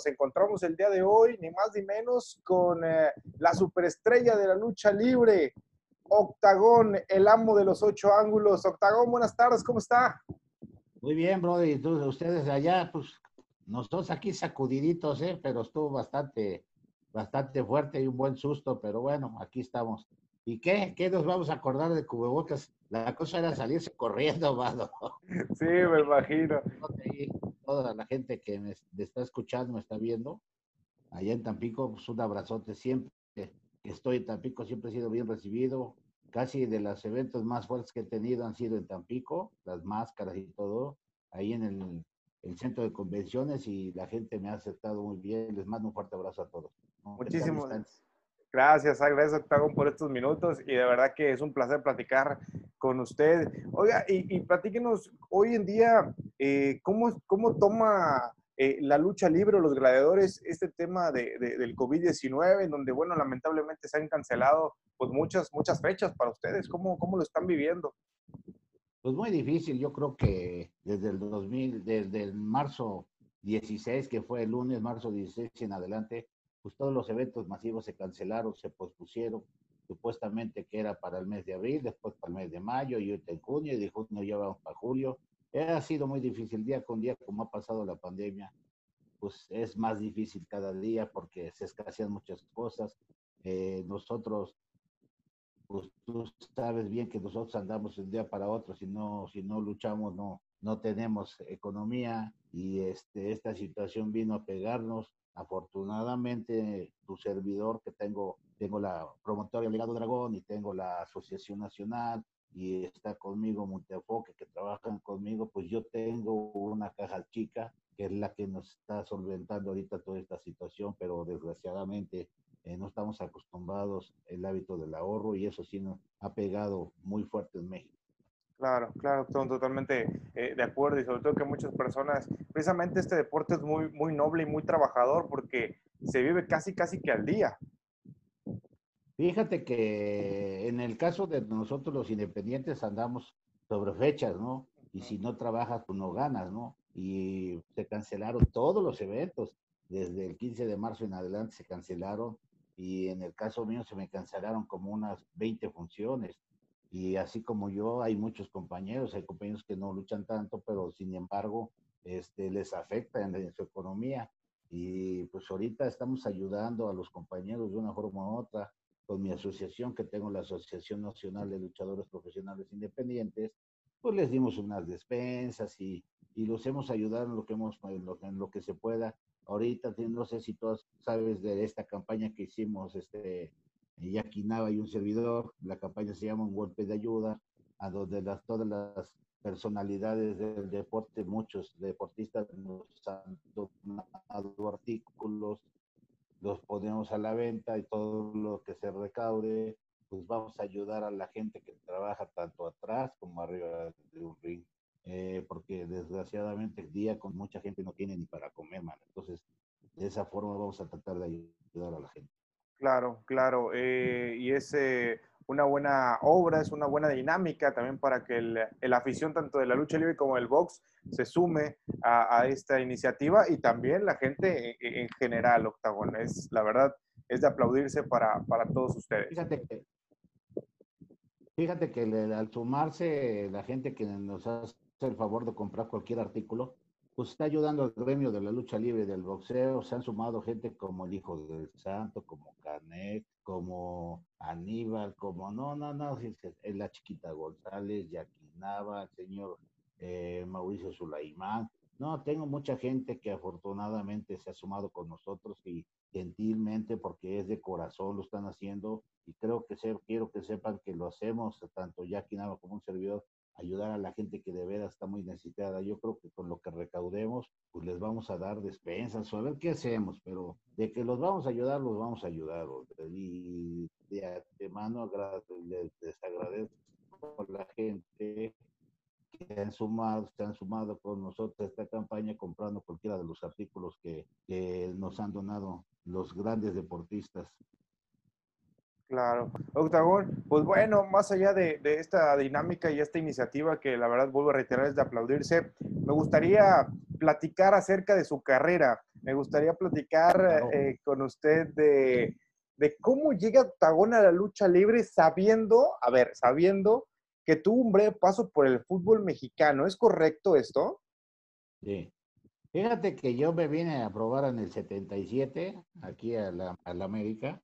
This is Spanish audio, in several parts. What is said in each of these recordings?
nos encontramos el día de hoy, ni más ni menos, con eh, la superestrella de la lucha libre, Octagón, el amo de los ocho ángulos. Octagón, buenas tardes, ¿cómo está? Muy bien, Brody. Entonces, ustedes allá, pues nosotros aquí sacudiditos, ¿eh? pero estuvo bastante, bastante fuerte y un buen susto, pero bueno, aquí estamos. ¿Y qué? ¿Qué nos vamos a acordar de cubrebocas? La cosa era salirse corriendo, mano. Sí, me imagino. Toda la gente que me, está escuchando, me está viendo, allá en Tampico, pues un abrazote siempre. Que estoy en Tampico, siempre he sido bien recibido. Casi de los eventos más fuertes que he tenido han sido en Tampico, las máscaras y todo, ahí en el, el centro de convenciones y la gente me ha aceptado muy bien. Les mando un fuerte abrazo a todos. Muchísimas gracias. Gracias, agradezco Octagon por estos minutos y de verdad que es un placer platicar con usted. Oiga, y, platíquenos hoy en día, eh, ¿cómo, ¿cómo, toma eh, la lucha libre o los gladiadores este tema de, del COVID-19, en donde, bueno, lamentablemente se han cancelado pues muchas, muchas fechas para ustedes? ¿Cómo, cómo lo están viviendo? Pues muy difícil, yo creo que desde el 2000, desde el marzo 16, que fue el lunes, marzo 16 en adelante, pues todos los eventos masivos se cancelaron, se pospusieron, supuestamente que era para el mes de abril, después para el mes de mayo y ahorita en junio, y de junio ya vamos para julio. Ha sido muy difícil día con día, como ha pasado la pandemia, pues es más difícil cada día porque se escasean muchas cosas. Eh, nosotros, pues tú sabes bien que nosotros andamos de un día para otro, si no, si no luchamos, no, no tenemos economía y este, esta situación vino a pegarnos Afortunadamente, tu servidor, que tengo, tengo la promotoria Legado Dragón y tengo la Asociación Nacional y está conmigo Montefoque, que trabajan conmigo, pues yo tengo una caja chica que es la que nos está solventando ahorita toda esta situación, pero desgraciadamente eh, no estamos acostumbrados el hábito del ahorro y eso sí nos ha pegado muy fuerte en México. Claro, claro, totalmente eh, de acuerdo y sobre todo que muchas personas, precisamente este deporte es muy, muy noble y muy trabajador porque se vive casi, casi que al día. Fíjate que en el caso de nosotros los independientes andamos sobre fechas, ¿no? Y si no trabajas, pues no ganas, ¿no? Y se cancelaron todos los eventos, desde el 15 de marzo en adelante se cancelaron y en el caso mío se me cancelaron como unas 20 funciones y así como yo, hay muchos compañeros, hay compañeros que no luchan tanto, pero sin embargo, este, les afecta en, su economía. Y pues ahorita estamos ayudando a los compañeros de una forma u otra con mi asociación, que tengo la Asociación Nacional de Luchadores Profesionales Independientes, pues les dimos unas despensas y, y los hemos ayudado en lo que hemos, en lo, en lo que se pueda. Ahorita, no sé si todos sabes de esta campaña que hicimos, este, Jackie Nava y un servidor. La campaña se llama Un golpe de ayuda, a donde las, todas las personalidades del deporte, muchos deportistas nos han donado artículos, los ponemos a la venta y todo lo que se recaude, pues vamos a ayudar a la gente que trabaja tanto atrás como arriba de un ring. Eh, porque desgraciadamente el día con mucha gente no tiene ni para comer, man. Entonces, de esa forma vamos a tratar de ayudar a la gente. Claro, claro. Eh, y es eh, una buena obra, es una buena dinámica también para que el, afición tanto de la lucha libre como del box se sume a, esta iniciativa y también la gente en, general, Octagon. Es, la verdad, es de aplaudirse para, para todos ustedes. Fíjate que, fíjate que al sumarse la gente que nos hace el favor de comprar cualquier artículo, pues está ayudando al gremio de la lucha libre del boxeo. Se han sumado gente como el Hijo del Santo, como Canet, como Aníbal, como no, no, no, la chiquita González, Yaquinaba, el señor eh, Mauricio Sulaimán. No, tengo mucha gente que afortunadamente se ha sumado con nosotros y gentilmente porque es de corazón lo están haciendo y creo que quiero que sepan que lo hacemos tanto Yaquinaba como un servidor ayudar a la gente que de veras está muy necesitada. Yo creo que con lo que recaudemos, pues les vamos a dar despensas o a ver qué hacemos, pero de que los vamos a ayudar, los vamos a ayudar. Y de antemano les, les agradezco a la gente que han sumado, se han sumado con nosotros a esta campaña comprando cualquiera de los artículos que, que nos han donado los grandes deportistas. Claro. Octagón, pues bueno, más allá de, esta dinámica y esta iniciativa que la verdad vuelvo a reiterar es de aplaudirse, me gustaría platicar acerca de su carrera. me gustaría platicar eh, con usted de, de cómo llega Octagón a la lucha libre sabiendo, a ver, sabiendo que tuvo un breve paso por el fútbol mexicano. ¿Es correcto esto? Sí. Fíjate que yo me vine a probar en el 77 aquí a la, a la América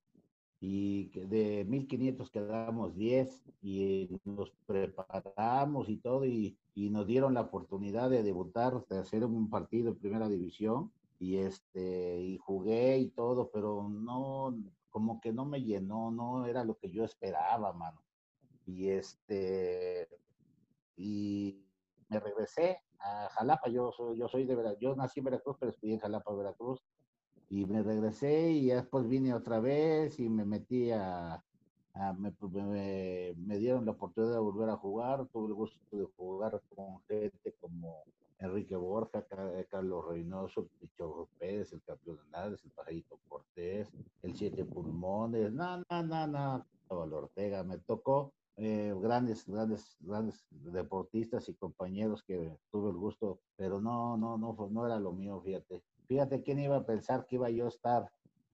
y de 1500 quedamos 10 y nos preparamos y todo y, y, nos dieron la oportunidad de debutar, de hacer un partido en primera división y este y jugué y todo, pero no como que no me llenó, no era lo que yo esperaba, mano. Y este y me regresé a Jalapa, yo soy, yo soy de Veracruz, yo nací en Veracruz, pero estudié en Jalapa, Veracruz, y me regresé y después vine otra vez y me metí a, pues, me, me, dieron la oportunidad de volver a jugar, tuve el gusto de jugar con gente como Enrique Borja, Carlos Reynoso, Picho Pérez, el campeón de el Pajarito Cortés, el Siete Pulmones, no, no, no, no, Ortega, me tocó eh, grandes, grandes, grandes deportistas y compañeros que tuve el gusto, pero no, no, no, no era lo mío, fíjate. Fíjate quién iba a pensar que iba yo a estar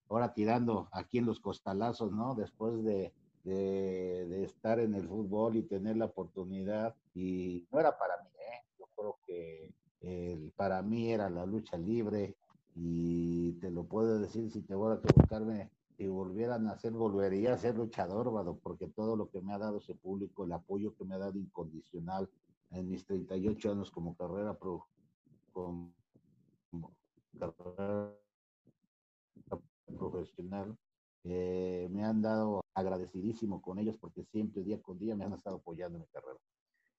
ahora tirando aquí en los costalazos, ¿no? Después de, estar en el fútbol y tener la oportunidad. Y no era para mí, ¿eh? Yo creo que para mí era la lucha libre y te lo puedo decir si te voy a buscarme si volviera a nacer, volvería a ser luchador, Vado, porque todo lo que me ha dado ese público, el apoyo que me ha dado incondicional en mis 38 años como carrera pro, como, carrera profesional, eh, me han dado agradecidísimo con ellos porque siempre día con día me han estado apoyando en mi carrera.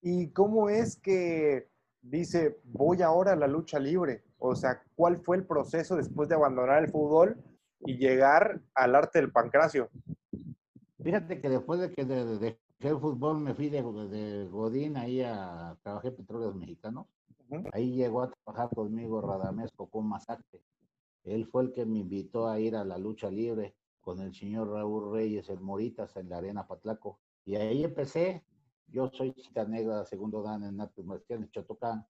¿Y cómo es que dice, voy ahora a la lucha libre? O sea, ¿cuál fue el proceso después de abandonar el fútbol y llegar al arte del pancracio? Fíjate que después de que dejé el fútbol me fui de, de Godín ahí a trabajar en Petróleos Mexicanos. Ahí llegó a trabajar conmigo Radamés Cocón Masacre. Él fue el que me invitó a ir a la lucha libre con el señor Raúl Reyes, el Moritas, en la Arena Patlaco. Y ahí empecé. Yo soy chica negra, segundo dan en artes marciales, Chotocán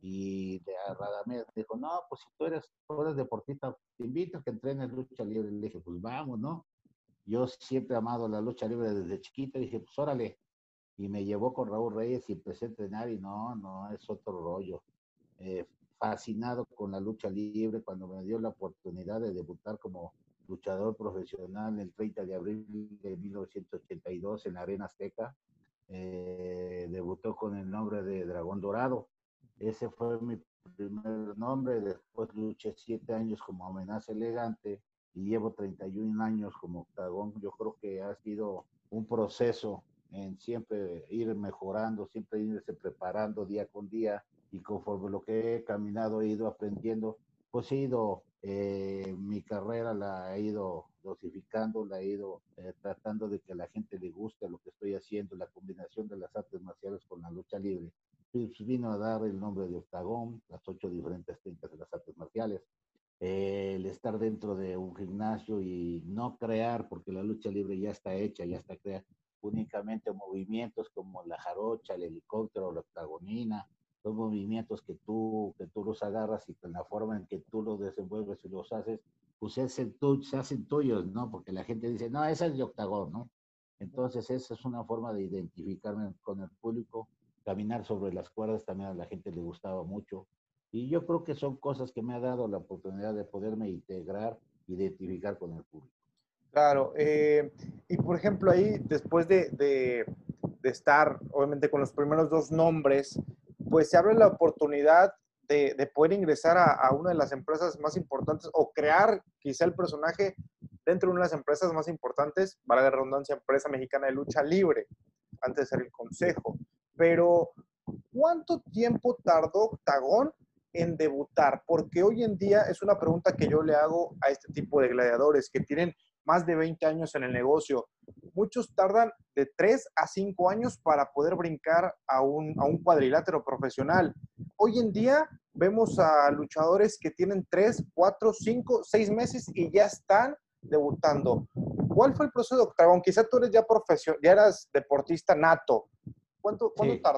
y de Radamés dijo, no, pues si tú eres, tú eres deportista, te invito a que entrenes lucha libre. Le dije, pues vamos, ¿no? Yo siempre he amado la lucha libre desde chiquita, dije, pues órale. Y me llevó con Raúl Reyes y empecé a entrenar y no, no, es otro rollo. Eh, fascinado con la lucha libre cuando me dio la oportunidad de debutar como luchador profesional el 30 de abril de 1982 en la Arena Azteca. Eh, debutó con el nombre de Dragón Dorado ese fue mi primer nombre. Después luché siete años como amenaza elegante y llevo 31 años como octagón. Yo creo que ha sido un proceso en siempre ir mejorando, siempre irse preparando día con día y conforme lo que he caminado he ido aprendiendo, pues he ido, eh, mi carrera la he ido dosificando, la he ido eh, tratando de que a la gente le guste lo que estoy haciendo, la combinación de las artes marciales con la lucha libre pues, vino a dar el nombre de octagón, las ocho diferentes técnicas de las artes marciales. el estar dentro de un gimnasio y no crear, porque la lucha libre ya está hecha, ya está creada, únicamente movimientos como la jarocha, el helicóptero, la octagonina, son movimientos que tú, que tú los agarras y con la forma en que tú los desenvuelves y los haces, pues se hacen tuyos, ¿no? Porque la gente dice, no, esa es de octagón, ¿no? Entonces esa es una forma de identificarme con el público caminar sobre las cuerdas también a la gente le gustaba mucho. Y yo creo que son cosas que me ha dado la oportunidad de poderme integrar, identificar con el público. Claro, eh, y por ejemplo ahí, después de, de, estar, obviamente, con los primeros dos nombres, pues se abre la oportunidad de, de poder ingresar a, a, una de las empresas más importantes o crear quizá el personaje dentro de una de las empresas más importantes, para la redundancia, empresa mexicana de lucha libre, antes de ser el consejo pero ¿cuánto tiempo tardó Octagón en debutar? Porque hoy en día es una pregunta que yo le hago a este tipo de gladiadores que tienen más de 20 años en el negocio. Muchos tardan de 3 a 5 años para poder brincar a un, a un cuadrilátero profesional. Hoy en día vemos a luchadores que tienen 3, 4, 5, 6 meses y ya están debutando. ¿Cuál fue el proceso de Octagón? Quizá tú eres ya profesional, ya eras deportista nato, ¿Cuánto, cuánto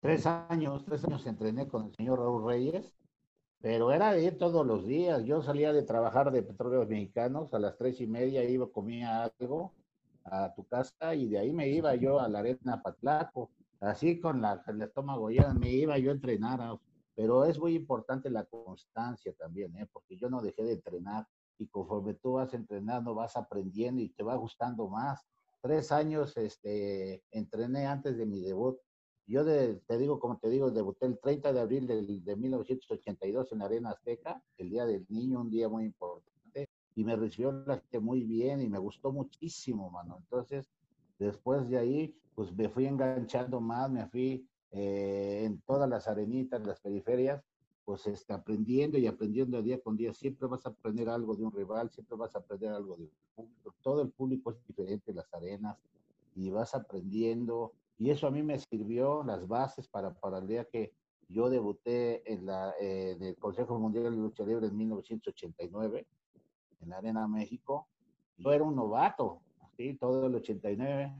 Tres años, tres años entrené con el señor Raúl Reyes pero era de ir todos los días. Yo salía de trabajar de petróleos mexicanos a las tres y media, iba, comía algo a tu casa y de ahí me iba yo a la arena Patlaco, así con la, el estómago ya me iba yo a entrenar, pero es muy importante la constancia también, ¿eh? porque yo no dejé de entrenar y conforme tú vas entrenando vas aprendiendo y te va gustando más. Tres años este, entrené antes de mi debut yo te digo, como te digo, debuté el 30 de abril de, 1982 en la Arena Azteca, el Día del Niño, un día muy importante, y me recibió la gente muy bien y me gustó muchísimo, mano. Entonces, después de ahí, pues me fui enganchando más, me fui eh, en todas las arenitas, las periferias, pues este, aprendiendo y aprendiendo día con día. Siempre vas a aprender algo de un rival, siempre vas a aprender algo del público. Todo el público es diferente en las arenas y vas aprendiendo y eso a mí me sirvió las bases para, para el día que yo debuté en, la, eh, el Consejo Mundial de Lucha Libre en 1989, en la Arena México. Yo era un novato, ¿sí? todo el 89.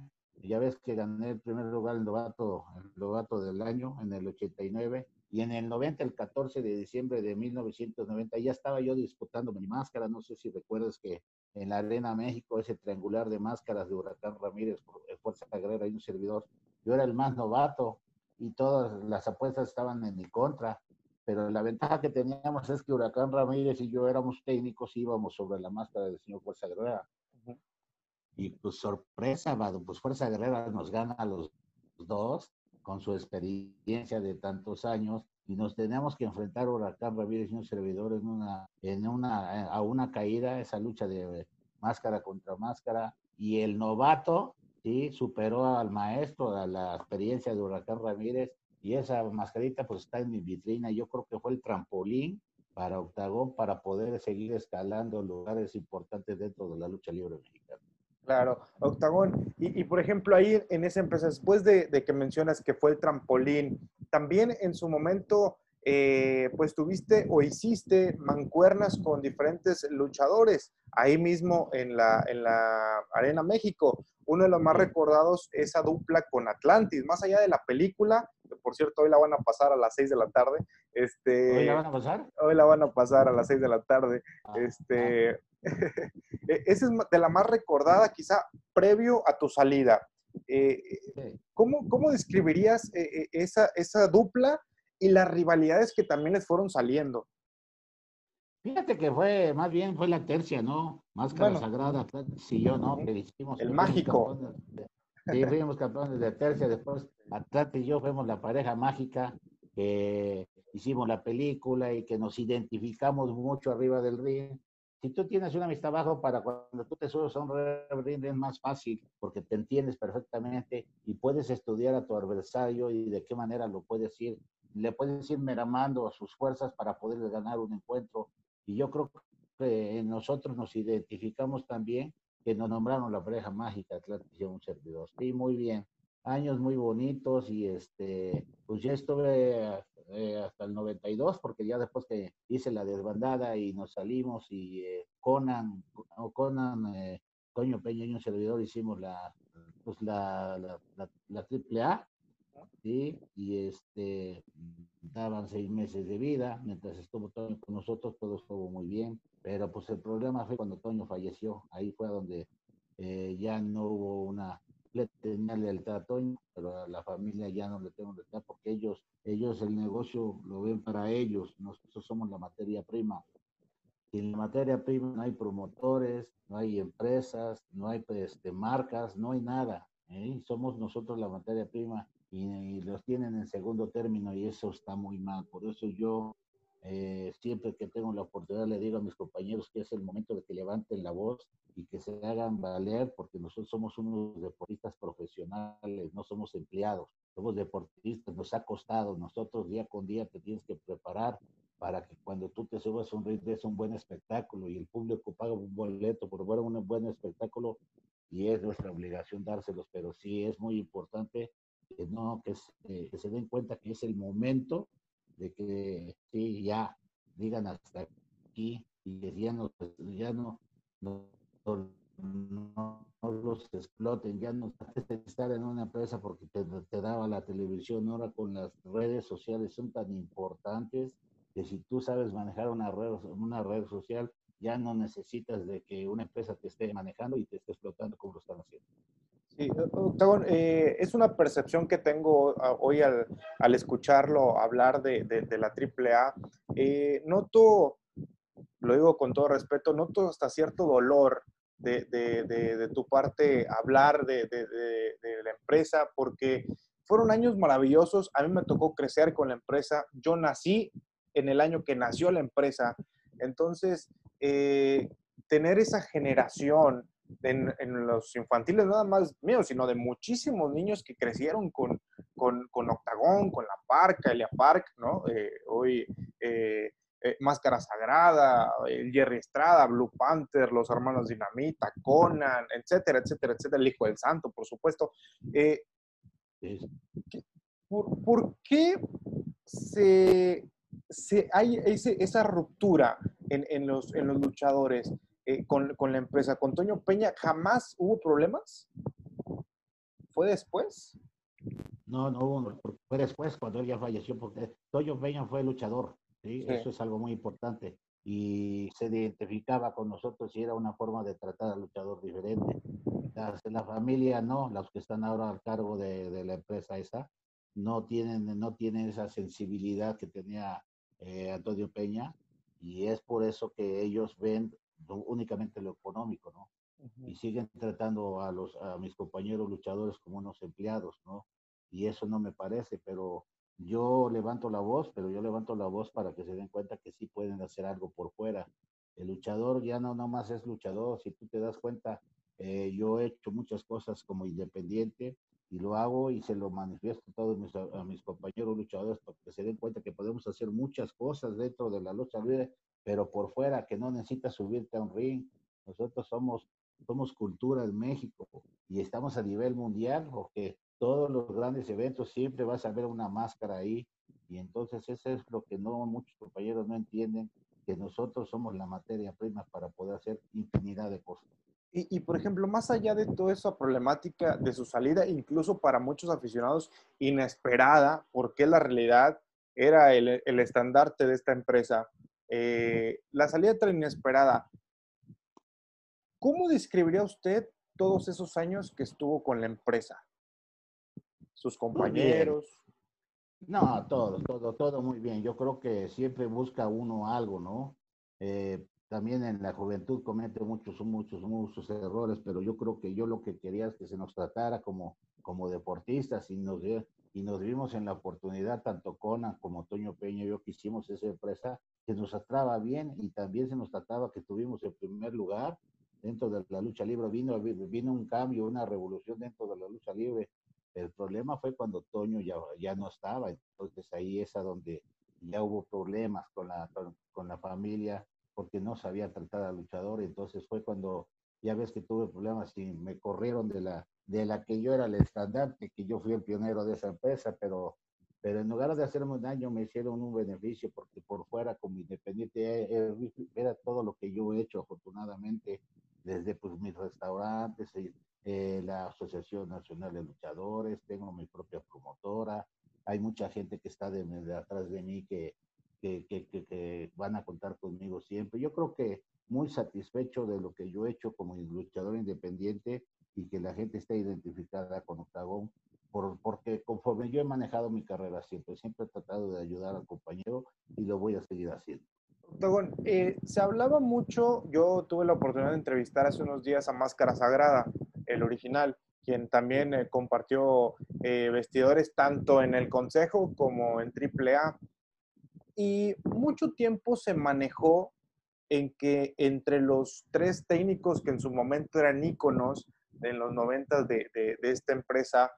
Ya ves que gané el primer lugar, el novato, el novato del año, en el 89. Y en el 90, el 14 de diciembre de 1990, ya estaba yo disputando mi máscara. No sé si recuerdas que en la Arena México, ese triangular de máscaras de Huracán Ramírez, Fuerza Sagrera y un servidor, yo era el más novato y todas las apuestas estaban en mi contra. Pero la ventaja que teníamos es que Huracán Ramírez y yo éramos técnicos y íbamos sobre la máscara del señor Fuerza Guerrera. Y pues sorpresa, pues Fuerza Guerrera nos gana a los dos con su experiencia de tantos años y nos teníamos que enfrentar Huracán Ramírez y un servidor en una, en una, a una caída, esa lucha de máscara contra máscara. Y el novato sí, superó al maestro, a la experiencia de Huracán Ramírez, y esa mascarita pues está en mi vitrina. Yo creo que fue el trampolín para Octagón para poder seguir escalando lugares importantes dentro de la lucha libre mexicana. Claro, Octagón. Y, por ejemplo, ahí en esa empresa, después de, que mencionas que fue el trampolín, también en su momento, eh, pues tuviste o hiciste mancuernas con diferentes luchadores ahí mismo en la, en la Arena México uno de los más recordados, esa dupla con Atlantis, más allá de la película, que por cierto hoy la van a pasar a las 6 de la tarde. Este, ¿Hoy la van a pasar? Hoy la van a pasar a las 6 de la tarde. Ah, este, ah. e, esa es de la más recordada, quizá previo a tu salida. Eh, ¿cómo, ¿cómo, describirías eh, eh, esa, esa dupla y las rivalidades que también les fueron saliendo? Fíjate que fue, más bien fue la tercia, ¿no? Máscara Sagrada, sí, yo, ¿no? Que hicimos. El mágico. sí, fuimos campeones de tercia, después Atlante y yo fuimos la pareja mágica que hicimos la película y que nos identificamos mucho arriba del ring. Si tú tienes una amistad abajo, para cuando tú te subes a un ring es más fácil porque te entiendes perfectamente y puedes estudiar a tu adversario y de qué manera lo puedes ir, le puedes ir meramando a sus fuerzas para poder ganar un encuentro y yo creo que nosotros nos identificamos también que nos nombraron la pareja mágica Atlantis y un servidor. Sí, muy bien. Años muy bonitos y este, pues ya estuve eh, hasta el 92 porque ya después que hice la desbandada y nos salimos y eh, Conan, o Conan, eh, Toño Peña y un servidor hicimos la, pues la, la, la, la triple A ¿sí? Y este, daban seis meses de vida, mientras estuvo Toño con nosotros, todo estuvo muy bien, pero pues el problema fue cuando Toño falleció, ahí fue donde eh, ya no hubo una, le tenía lealtad a Toño, pero a la familia ya no le tengo lealtad porque ellos, ellos el negocio lo ven para ellos, nosotros somos la materia prima. Sin la materia prima no hay promotores, no hay empresas, no hay este, marcas, no hay nada. ¿eh? Somos nosotros la materia prima y, los tienen en segundo término y eso está muy mal. Por eso yo eh, siempre que tengo la oportunidad le digo a mis compañeros que es el momento de que levanten la voz y que se hagan valer porque nosotros somos unos deportistas profesionales, no somos empleados, somos deportistas, nos ha costado, nosotros día con día te tienes que preparar para que cuando tú te subas un ring des un buen espectáculo y el público paga un boleto por ver un buen espectáculo y es nuestra obligación dárselos, pero sí es muy importante que no, eh, que se, den cuenta que es el momento de que sí, ya digan hasta aquí y que ya no, ya no, no, los exploten, ya no estar en una empresa porque te, te, daba la televisión, ahora con las redes sociales son tan importantes que si tú sabes manejar una red, una red social, ya no necesitas de que una empresa te esté manejando y te esté explotando como lo están haciendo. Sí, eh, es una percepción que tengo ah, hoy al, escucharlo hablar de, de, de la AAA. Eh, noto, lo digo con todo respeto, noto hasta cierto dolor de, de tu parte hablar de, la empresa porque fueron años maravillosos. A mí me tocó crecer con la empresa. Yo nací en el año que nació la empresa. Entonces, eh, tener esa generación en, los infantiles, nada más míos, sino de muchísimos niños que crecieron con, con, con Octagón, con La Parca, Elia Park, ¿no? Eh, hoy eh, Máscara Sagrada, Jerry Estrada, Blue Panther, los hermanos Dinamita, Conan, etcétera, etcétera, etcétera, el Hijo del Santo, por supuesto. ¿por, ¿Por qué se se, hay esa ruptura en, los, en los luchadores eh, con, la empresa. ¿Con Toño Peña jamás hubo problemas? ¿Fue después? No, no fue después cuando él ya falleció, porque Toño Peña fue luchador, eso es algo muy importante. Y se identificaba con nosotros y era una forma de tratar al luchador diferente. La, familia no, los que están ahora al cargo de, de la empresa esa, no tienen, no tienen esa sensibilidad que tenía eh, Antonio Peña, y es por eso que ellos ven únicamente lo económico, ¿no? Y siguen tratando a, los, a mis compañeros luchadores como unos empleados, ¿no? Y eso no me parece, pero yo levanto la voz, pero yo levanto la voz para que se den cuenta que sí pueden hacer algo por fuera. El luchador ya no nomás es luchador, si tú te das cuenta, eh, yo he hecho muchas cosas como independiente, y lo hago y se lo manifiesto a todos mis, a mis compañeros luchadores para que se den cuenta que podemos hacer muchas cosas dentro de la lucha libre, pero por fuera, que no necesitas subirte a un ring. Nosotros somos, somos cultura en México y estamos a nivel mundial, porque todos los grandes eventos siempre vas a ver una máscara ahí y entonces eso es lo que no muchos compañeros no entienden, que nosotros somos la materia prima para poder hacer infinidad de cosas. Y, por ejemplo, más allá de toda esa problemática de su salida, incluso para muchos aficionados inesperada, porque la realidad era el, estandarte de esta empresa, eh, la salida tan inesperada, ¿cómo describiría usted todos esos años que estuvo con la empresa? Sus compañeros. No, todo, todo, todo muy bien. Yo creo que siempre busca uno algo, ¿no? Eh, también en la juventud comete muchos, muchos, muchos errores, pero yo creo que yo lo que quería es que se nos tratara como, como deportistas y nos, y nos vimos en la oportunidad, tanto Conan como Toño Peña y yo que hicimos esa empresa, que nos trataba bien y también se nos trataba que tuvimos el primer lugar dentro de la lucha libre. Vino, vino un cambio, una revolución dentro de la lucha libre. El problema fue cuando Toño ya, ya no estaba, entonces ahí es a donde ya hubo problemas con la, con la familia porque no sabía tratar al luchador. Entonces fue cuando ya ves que tuve problemas y me corrieron de la, de la que yo era el estandarte, que yo fui el pionero de esa empresa, pero, pero en lugar de hacerme un daño me hicieron un beneficio porque por fuera como independiente eh, eh, era todo lo que yo he hecho afortunadamente desde pues mis restaurantes, eh, la Asociación Nacional de Luchadores, tengo mi propia promotora, hay mucha gente que está de, de atrás de mí que, que, que, que, van a contar conmigo siempre. Yo creo que muy satisfecho de lo que yo he hecho como luchador independiente y que la gente esté identificada con Octagón, por, porque conforme yo he manejado mi carrera siempre, siempre he tratado de ayudar al compañero y lo voy a seguir haciendo. Octagón, eh, se hablaba mucho, yo tuve la oportunidad de entrevistar hace unos días a Máscara Sagrada, el original, quien también eh, compartió eh, vestidores tanto en el Consejo como en AAA y mucho tiempo se manejó en que entre los tres técnicos que en su momento eran íconos en los noventas de, de, esta empresa,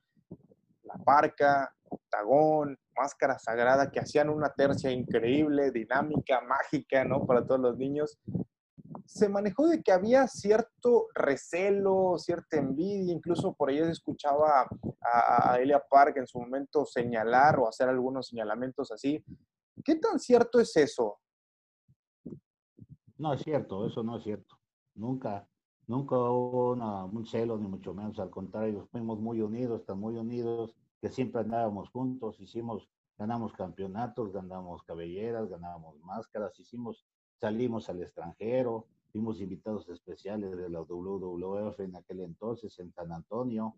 La Parca, Octagón, Máscara Sagrada, que hacían una tercia increíble, dinámica, mágica, ¿no? Para todos los niños. Se manejó de que había cierto recelo, cierta envidia, incluso por ahí se escuchaba a, a Elia Park en su momento señalar o hacer algunos señalamientos así ¿Qué tan cierto es eso? No es cierto, eso no es cierto. Nunca, nunca hubo un celo, ni mucho menos, al contrario, fuimos muy unidos, tan muy unidos, que siempre andábamos juntos, hicimos ganamos campeonatos, ganamos cabelleras, ganamos máscaras, hicimos, salimos al extranjero, fuimos invitados especiales de la WWF en aquel entonces en San Antonio.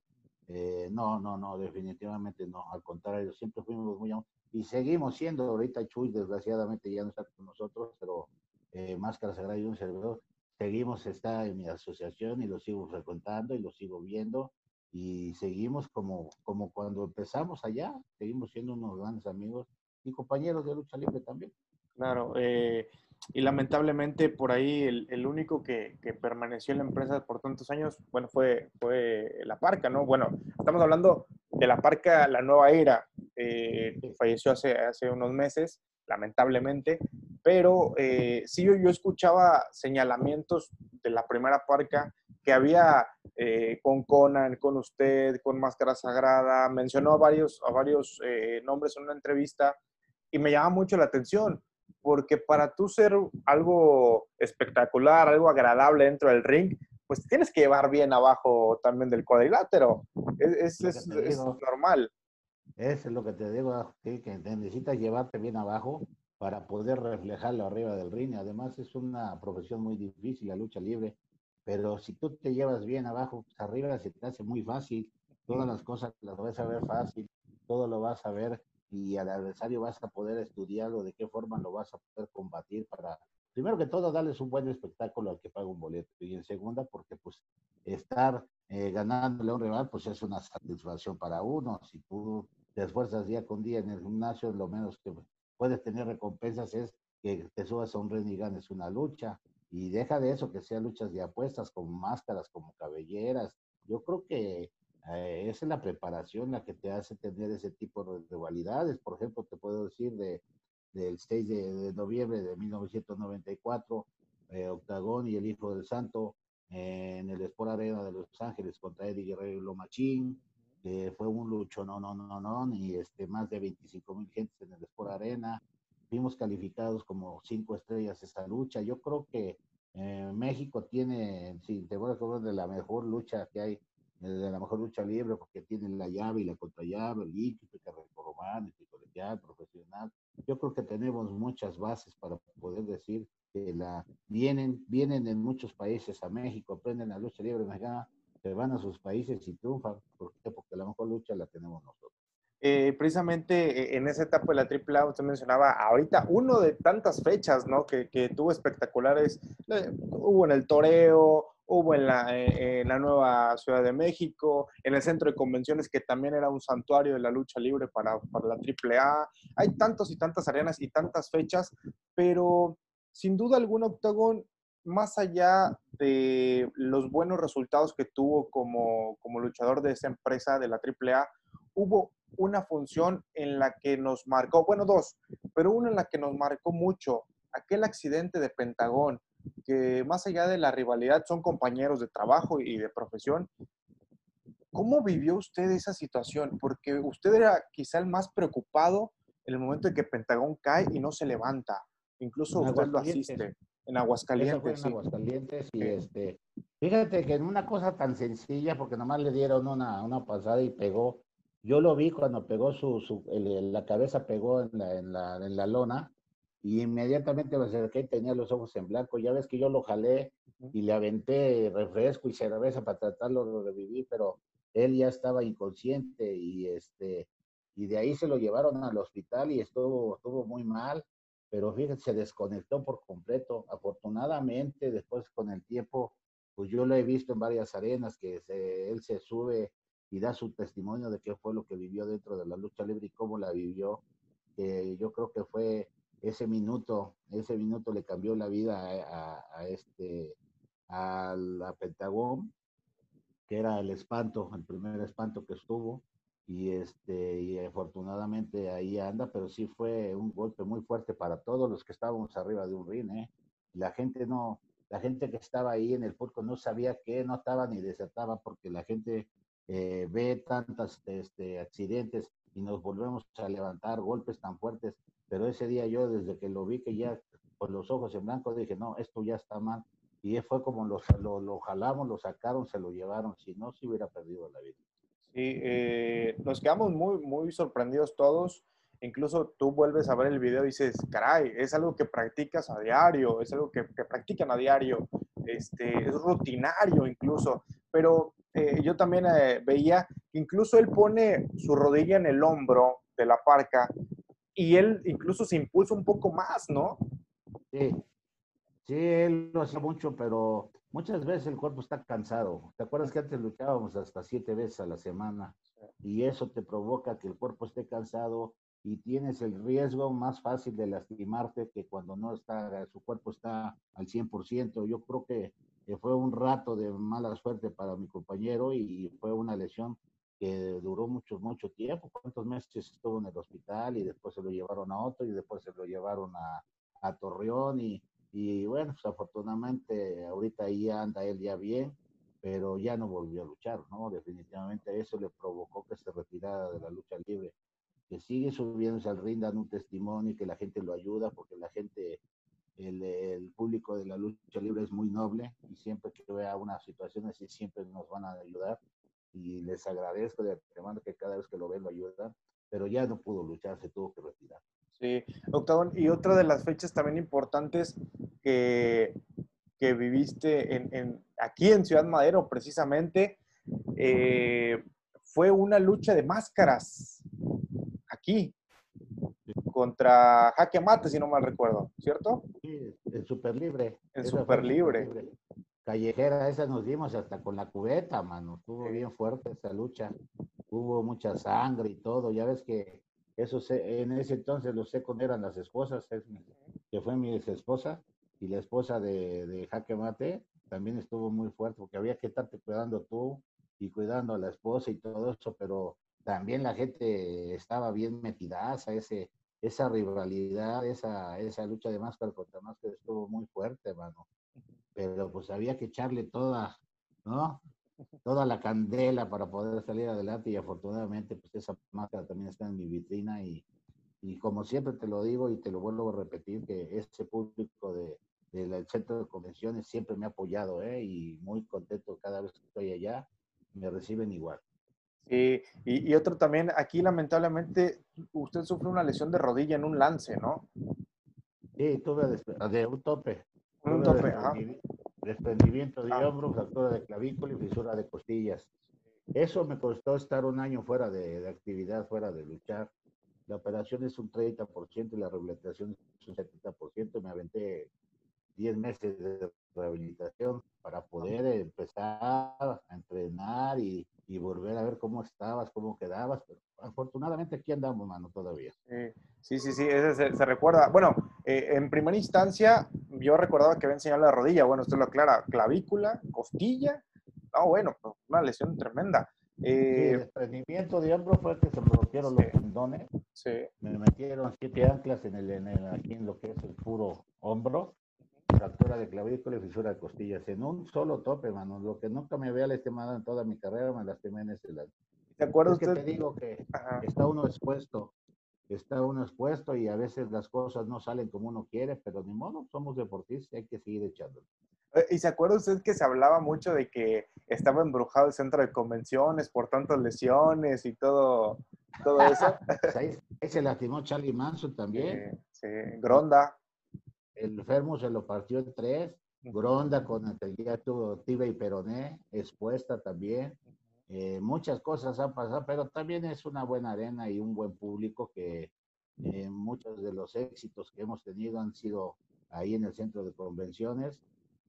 Eh, no, no, no, definitivamente no, al contrario, siempre fuimos muy y seguimos siendo, ahorita Chuy desgraciadamente ya no está con nosotros, pero eh, Máscara Sagrada y un servidor, seguimos, está en mi asociación y lo sigo frecuentando y lo sigo viendo y seguimos como, como cuando empezamos allá, seguimos siendo unos grandes amigos y compañeros de lucha libre también. Claro, eh, y lamentablemente por ahí el, el único que, que, permaneció en la empresa por tantos años, bueno, fue, fue la Parca, ¿no? Bueno, estamos hablando de la Parca La Nueva Era, eh, falleció hace, hace unos meses, lamentablemente, pero eh, sí yo, yo escuchaba señalamientos de la primera Parca que había eh, con Conan, con usted, con Máscara Sagrada, mencionó a varios, a varios eh, nombres en una entrevista y me llama mucho la atención, porque para tú ser algo espectacular, algo agradable dentro del ring, pues tienes que llevar bien abajo también del cuadrilátero. Es, es, es, normal. Eso es lo que te digo, que necesitas llevarte bien abajo para poder reflejarlo arriba del ring. Además es una profesión muy difícil, la lucha libre pero si tú te llevas bien abajo, pues arriba se te hace muy fácil, todas las cosas las vas a ver fácil, todo lo vas a ver y al adversario vas a poder estudiarlo, de qué forma lo vas a poder combatir para, primero que todo, darles un buen espectáculo al que paga un boleto y en segunda, porque pues estar eh, ganándole a un rival, pues es una satisfacción para uno, si tú te esfuerzas día con día en el gimnasio, lo menos que puedes tener recompensas es que te subas a un ring y ganes una lucha, y deja de eso, que sean luchas de apuestas, como máscaras, como cabelleras. Yo creo que eh, esa es la preparación la que te hace tener ese tipo de rivalidades. Por ejemplo, te puedo decir de, del 6 de, noviembre de 1994, eh, Octagón y el Hijo del Santo eh, en el Sport Arena de Los Ángeles contra Eddie Guerrero y Lomachín, que fue un lucho, no, no, no, no, y este, más de 25 mil gentes en el Sport Arena fuimos calificados como cinco estrellas esta lucha. Yo creo que eh, México tiene, si te voy a de la mejor lucha que hay, de la mejor lucha libre, porque tiene la llave y la contrallave, el líquido, el romano, el colegial, profesional. Yo creo que tenemos muchas bases para poder decir que la vienen, vienen en muchos países a México, aprenden la lucha libre mexicana, se van a sus países y triunfan. ¿Por Porque la mejor lucha la tenemos nosotros. Eh, precisamente eh, en esa etapa de la AAA, usted mencionaba ahorita uno de tantas fechas, ¿no? Que, que tuvo espectaculares. Eh, hubo en el Toreo, hubo en la, en la, nueva Ciudad de México, en el centro de convenciones que también era un santuario de la lucha libre para, para la AAA. Hay tantos y tantas arenas y tantas fechas, pero sin duda alguna Octagon, más allá de los buenos resultados que tuvo como, como luchador de esa empresa de la AAA, hubo una función en la que nos marcó, bueno, dos, pero una en la que nos marcó mucho, aquel accidente de Pentagón, que más allá de la rivalidad son compañeros de trabajo y de profesión. ¿Cómo vivió usted esa situación? Porque usted era quizá el más preocupado en el momento en que Pentagón cae y no se levanta. Incluso usted lo asiste en Aguascalientes. en Aguascalientes y este, fíjate que en una cosa tan sencilla, porque nomás le dieron una, una pasada y pegó, yo lo vi cuando pegó su, su la cabeza pegó en la, en, la, en la lona y inmediatamente me acerqué y tenía los ojos en blanco. Ya ves que yo lo jalé y le aventé refresco y cerveza para tratarlo de revivir, pero él ya estaba inconsciente y este y de ahí se lo llevaron al hospital y estuvo, estuvo muy mal, pero fíjense, se desconectó por completo. Afortunadamente, después con el tiempo, pues yo lo he visto en varias arenas que él se sube y da su testimonio de qué fue lo que vivió dentro de la lucha libre y cómo la vivió. yo creo que fue ese minuto, ese minuto le cambió la vida a, este, a la Pentagón, que era el espanto, el primer espanto que estuvo. Y, este, y afortunadamente ahí anda, pero sí fue un golpe muy fuerte para todos los que estábamos arriba de un ring. ¿eh? La gente no, la gente que estaba ahí en el público no sabía qué, no estaba ni desertaba porque la gente eh, ve tantos este, accidentes y nos volvemos a levantar golpes tan fuertes, pero ese día yo desde que lo vi que ya con los ojos en blanco dije, no, esto ya está mal. Y fue como lo, lo, jalamos, lo sacaron, se lo llevaron, si no, se hubiera perdido la vida. Sí, eh, nos quedamos muy, muy sorprendidos todos. incluso tú vuelves a ver el video y dices, caray, es algo que practicas a diario, es algo que, que practican a diario, este, es rutinario incluso, pero eh, yo también eh, veía que incluso él pone su rodilla en el hombro de la parca y él incluso se impulsa un poco más, ¿no? Sí, sí, él lo hace mucho, pero muchas veces el cuerpo está cansado. ¿Te acuerdas que antes luchábamos hasta siete veces a la semana? Y eso te provoca que el cuerpo esté cansado y tienes el riesgo más fácil de lastimarte que cuando no está, su cuerpo está al 100%. Yo creo que, fue un rato de mala suerte para mi compañero y fue una lesión que duró mucho, mucho tiempo. ¿Cuántos meses estuvo en el hospital y después se lo llevaron a otro y después se lo llevaron a, a Torreón y, y bueno, pues afortunadamente ahorita ahí anda él ya bien, pero ya no volvió a luchar, ¿no? Definitivamente eso le provocó que se retirara de la lucha libre que sigue subiéndose al ring, dando un testimonio y que la gente lo ayuda, porque la gente, el, público de la lucha libre es muy noble y siempre que vea una situación así, siempre nos van a ayudar. Y les agradezco de antemano que cada vez que lo ven lo ayudan, pero ya no pudo luchar, se tuvo que retirar. Sí, Octavón, y otra de las fechas también importantes que, que viviste en, en, aquí en Ciudad Madero, precisamente, eh, fue una lucha de máscaras aquí contra Jaque Mate, si no mal recuerdo, ¿cierto? Sí, el Super Libre. El Super Libre. Callejera, esa nos dimos hasta con la cubeta, mano. Estuvo bien fuerte esa lucha. Hubo mucha sangre y todo. Ya ves que eso en ese entonces los secos eran las esposas, que fue mi ex esposa y la esposa de, de Jaque Mate también estuvo muy fuerte porque había que estarte cuidando tú y cuidando a la esposa y todo eso, pero también la gente estaba bien metida a ese, esa rivalidad, esa, esa lucha de máscara contra máscara estuvo muy fuerte, mano. Pero pues había que echarle toda, ¿no? Toda la candela para poder salir adelante y afortunadamente pues esa máscara también está en mi vitrina y, y como siempre te lo digo y te lo vuelvo a repetir, que ese público de, del centro de convenciones siempre me ha apoyado, ¿eh? Y muy contento cada vez que estoy allá, me reciben igual. Sí, y, otro también, aquí lamentablemente usted sufre una lesión de rodilla en un lance, ¿no? Sí, tuve de, un tope. Un tope, desprendimiento de ah. hombro, fractura de clavícula y fisura de costillas. Eso me costó estar un año fuera de, de, actividad, fuera de luchar. La operación es un 30% y la rehabilitación es un 70%. Me aventé 10 meses de rehabilitación para poder empezar a entrenar y, y, volver a ver cómo estabas, cómo quedabas. Pero afortunadamente aquí andamos, mano, todavía. Sí, sí, sí, ese se, recuerda. Bueno, eh, en primera instancia yo recordaba que había enseñado la rodilla. Bueno, usted lo aclara, clavícula, costilla. Ah, bueno, pues, una lesión tremenda. Eh, el desprendimiento de hombro fue que se rompieron los tendones. Sí. Me metieron siete anclas en el, en el, aquí en lo que es el puro hombro fractura de clavícula y fisura de costillas en un solo tope, mano. Lo que nunca me había lastimado en toda mi carrera, me lastimé en ese lado. ¿De acuerdo que te digo que está uno expuesto, está uno expuesto y a veces las cosas no salen como uno quiere, pero ni modo, somos deportistas y hay que seguir echándolo. Eh, ¿Y se acuerda usted que se hablaba mucho de que estaba embrujado el centro de convenciones por tantas lesiones y todo, todo eso? Pues ahí, se lastimó Charlie Manson también. Sí, Gronda el enfermo se lo partió en tres, Gronda con tuvo Tiba y Peroné, expuesta también. Eh, muchas cosas han pasado, pero también es una buena arena y un buen público que eh, muchos de los éxitos que hemos tenido han sido ahí en el centro de convenciones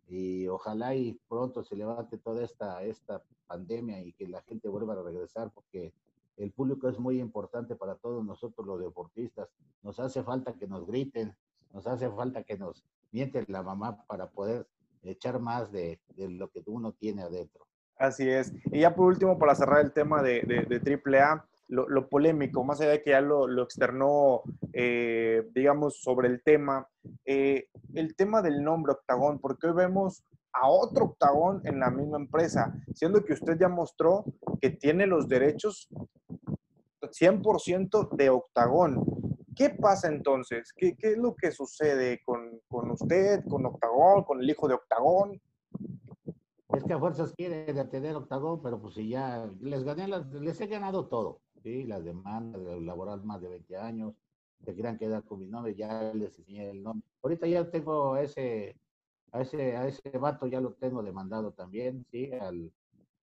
y ojalá y pronto se levante toda esta, esta pandemia y que la gente vuelva a regresar porque el público es muy importante para todos nosotros los deportistas. Nos hace falta que nos griten, nos hace falta que nos miente la mamá para poder echar más de, lo que uno tiene adentro. Así es. Y ya por último, para cerrar el tema de, de, AAA, lo, polémico, más allá de que ya lo, lo externó, eh, digamos, sobre el tema, eh, el tema del nombre Octagón, porque hoy vemos a otro Octagón en la misma empresa, siendo que usted ya mostró que tiene los derechos 100% de Octagón. ¿Qué pasa entonces? ¿Qué, es lo que sucede con, usted, con Octagón, con el hijo de Octagón? Es que a fuerzas quiere detener Octagón, pero pues si ya les he ganado todo, ¿sí? Las demandas laboral más de 20 años, se quieran quedar con mi nombre, ya les enseñé el nombre. Ahorita ya tengo ese, a ese, a ese vato ya lo tengo demandado también, ¿sí? Al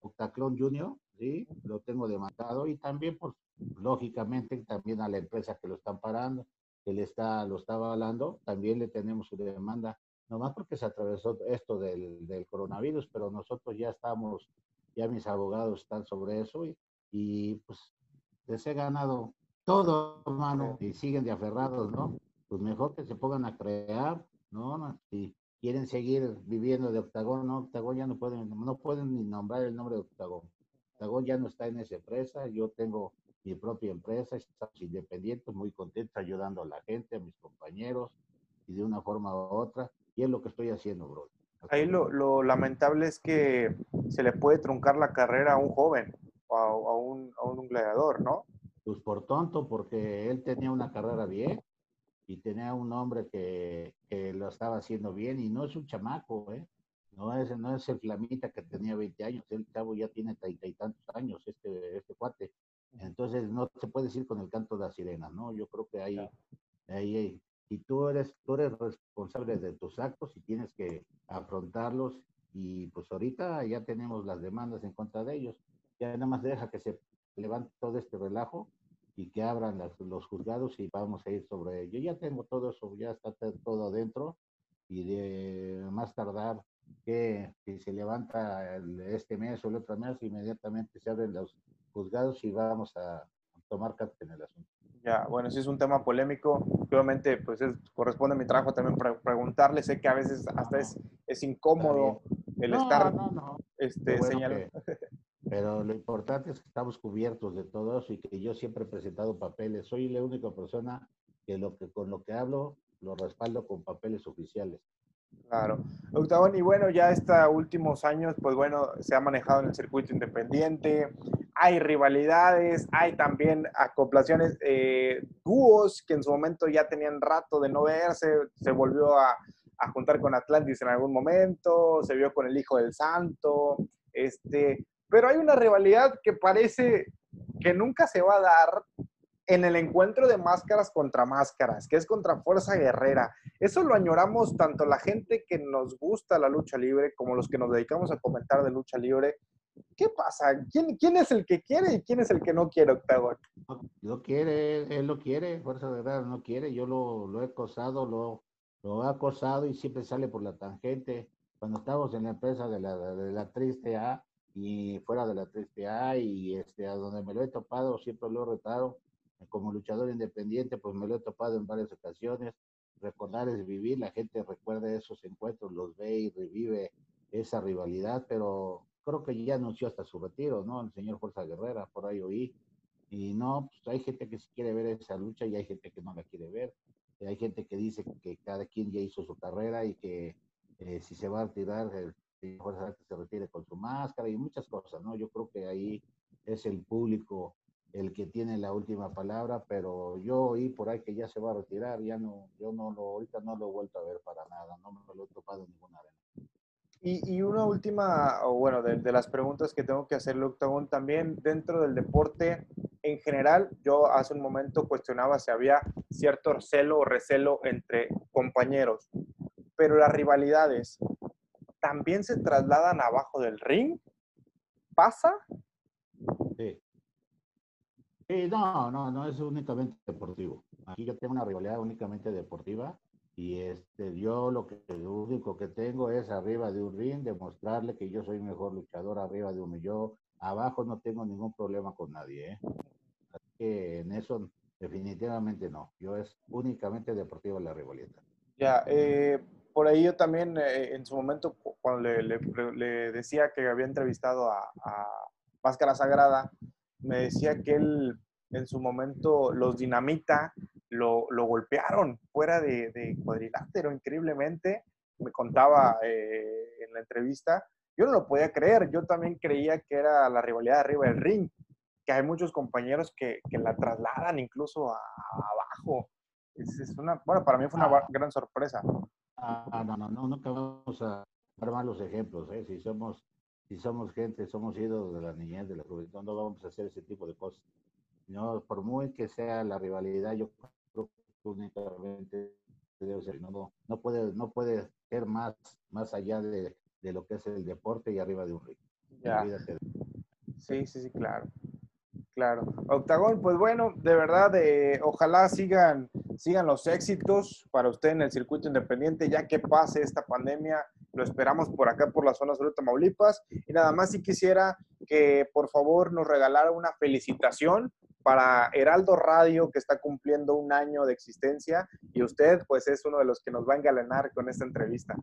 Octaclón Junior, ¿sí? Lo tengo demandado y también, pues, lógicamente, también a la empresa que lo están parando, que le está, lo está avalando, también le tenemos su demanda, nomás porque se atravesó esto del, del coronavirus, pero nosotros ya estamos, ya mis abogados están sobre eso y, y pues les he ganado todo, hermano, y siguen de aferrados, ¿no? Pues mejor que se pongan a crear, ¿no? Si quieren seguir viviendo de Octagón, ¿no? Octagón ya no pueden, no pueden ni nombrar el nombre de Octagón. Octagón ya no está en esa empresa, yo tengo mi propia empresa, estamos independientes, muy contentos, ayudando a la gente, a mis compañeros, y de una forma u otra, y es lo que estoy haciendo, bro. Ahí lo, lo lamentable es que se le puede truncar la carrera a un joven o a, a un, a un gladiador, ¿no? pues por tonto, porque él tenía una carrera bien y tenía un hombre que, que, lo estaba haciendo bien y no es un chamaco, ¿eh? No es, no es el flamita que tenía 20 años, el chavo ya tiene treinta y tantos años, este, este cuate. Entonces no se puede decir con el canto de la sirena, ¿no? Yo creo que ahí, ahí, ahí, y tú eres, tú eres responsable de tus actos y tienes que afrontarlos y pues ahorita ya tenemos las demandas en contra de ellos. Ya nada más deja que se levante todo este relajo y que abran los juzgados y vamos a ir sobre ello. Ya tengo todo eso, ya está todo adentro y de más tardar que si se levanta este mes o el otro mes, inmediatamente se abren los juzgados y vamos a tomar carta en el asunto. Ya, bueno, si es un tema polémico. Obviamente, pues corresponde a mi trabajo también preguntarle. Sé que a veces hasta es, es incómodo el estar Este, señalando. Pero lo importante es que estamos cubiertos de todo eso y que yo siempre he presentado papeles. Soy la única persona que, lo que con lo que hablo lo respaldo con papeles oficiales. Claro. Octavón, y bueno, ya estos últimos años, pues bueno, se ha manejado en el circuito independiente, hay rivalidades, hay también acoplaciones, eh, dúos que en su momento ya tenían rato de no verse, se volvió a, a juntar con Atlantis en algún momento, se vio con el Hijo del Santo, este, pero hay una rivalidad que parece que nunca se va a dar en el encuentro de máscaras contra máscaras, que es contra Fuerza Guerrera. Eso lo añoramos tanto la gente que nos gusta la lucha libre como los que nos dedicamos a comentar de lucha libre. ¿Qué pasa? ¿Quién, quién es el que quiere y quién es el que no quiere, Octagon? Lo quiere, él lo quiere, Fuerza Guerrera no quiere. Yo lo, lo he acosado, lo, lo he acosado y siempre sale por la tangente. Cuando estábamos en la empresa de la, de la Triste A, y fuera de la 3PA y este, a donde me lo he topado, siempre lo he retado. Como luchador independiente, pues me lo he topado en varias ocasiones. Recordar es vivir, la gente recuerda esos encuentros, los ve y revive esa rivalidad, pero creo que ya anunció hasta su retiro, ¿no? El señor Fuerza Guerrera, por ahí oí. Y no, pues hay gente que sí quiere ver esa lucha y hay gente que no la quiere ver. Hay gente que dice que cada quien ya hizo su carrera y que eh, si se va a retirar, el Fuerza que se retire con su máscara y muchas cosas, ¿no? Yo creo que ahí es el público el que tiene la última palabra, pero yo oí por ahí que ya se va a retirar, ya no, yo no lo, ahorita no lo he vuelto a ver para nada, no me lo he topado ninguna arena. Y, y, una última, bueno, de, las preguntas que tengo que hacerle, Octagon, también dentro del deporte en general, yo hace un momento cuestionaba si había cierto celo o recelo entre compañeros, pero las rivalidades, también se trasladan abajo del ring? ¿Pasa? Sí, no, no, no es únicamente deportivo. Aquí yo tengo una rivalidad únicamente deportiva y este, yo lo, que, lo único que tengo es arriba de un ring, demostrarle que yo soy mejor luchador arriba de uno. Yo abajo no tengo ningún problema con nadie. ¿eh? Así que en eso definitivamente no. Yo es únicamente deportiva la rivalidad. Ya, eh, por ahí yo también eh, en su momento, cuando le, le, decía que había entrevistado a, a, Máscara Sagrada, me decía que él en su momento los dinamita lo, lo golpearon fuera de, de, cuadrilátero increíblemente. Me contaba eh, en la entrevista. Yo no lo podía creer. Yo también creía que era la rivalidad arriba del ring, que hay muchos compañeros que, que la trasladan incluso a, abajo. Es, es, una, bueno, para mí fue una ah. gran sorpresa. Ah, no, no, no, nunca vamos a dar malos ejemplos, ¿eh? Si somos, si somos gente, somos ídolos de la niñez, de la juventud, no vamos a hacer ese tipo de cosas. No, por muy que sea la rivalidad, yo creo únicamente debe ser, no, no, puede, no puede ser más, más allá de, de lo que es el deporte y arriba de un ring. Ya. Sí, sí, sí, claro. Claro. Octagón, pues bueno, de verdad, eh, ojalá sigan, sigan los éxitos para usted en el circuito independiente, ya que pase esta pandemia. Lo esperamos por acá, por la zona sur de Tamaulipas. Y nada más si quisiera que por favor nos regalara una felicitación para Heraldo Radio, que está cumpliendo un año de existencia. Y usted, pues, es uno de los que nos va a engalanar con esta entrevista.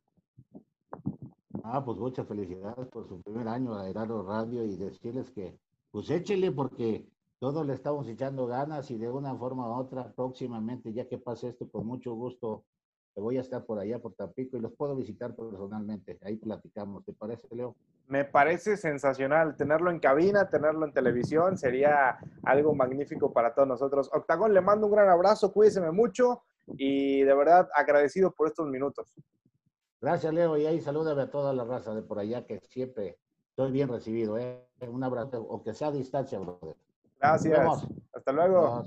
Ah, pues muchas felicidades por su primer año a Heraldo Radio y decirles que pues échele porque todos le estamos echando ganas y de una forma u otra próximamente, ya que pase esto, con mucho gusto, voy a estar por allá, por Tampico, y los puedo visitar personalmente. Ahí platicamos. ¿Te parece, Leo? Me parece sensacional. Tenerlo en cabina, tenerlo en televisión, sería algo magnífico para todos nosotros. Octagón, le mando un gran abrazo, cuídeseme mucho y de verdad agradecido por estos minutos. Gracias, Leo, y ahí salúdame a toda la raza de por allá que siempre Estoy bien recibido, ¿eh? Un abrazo, o que sea a distancia, brother. Gracias. Hasta luego.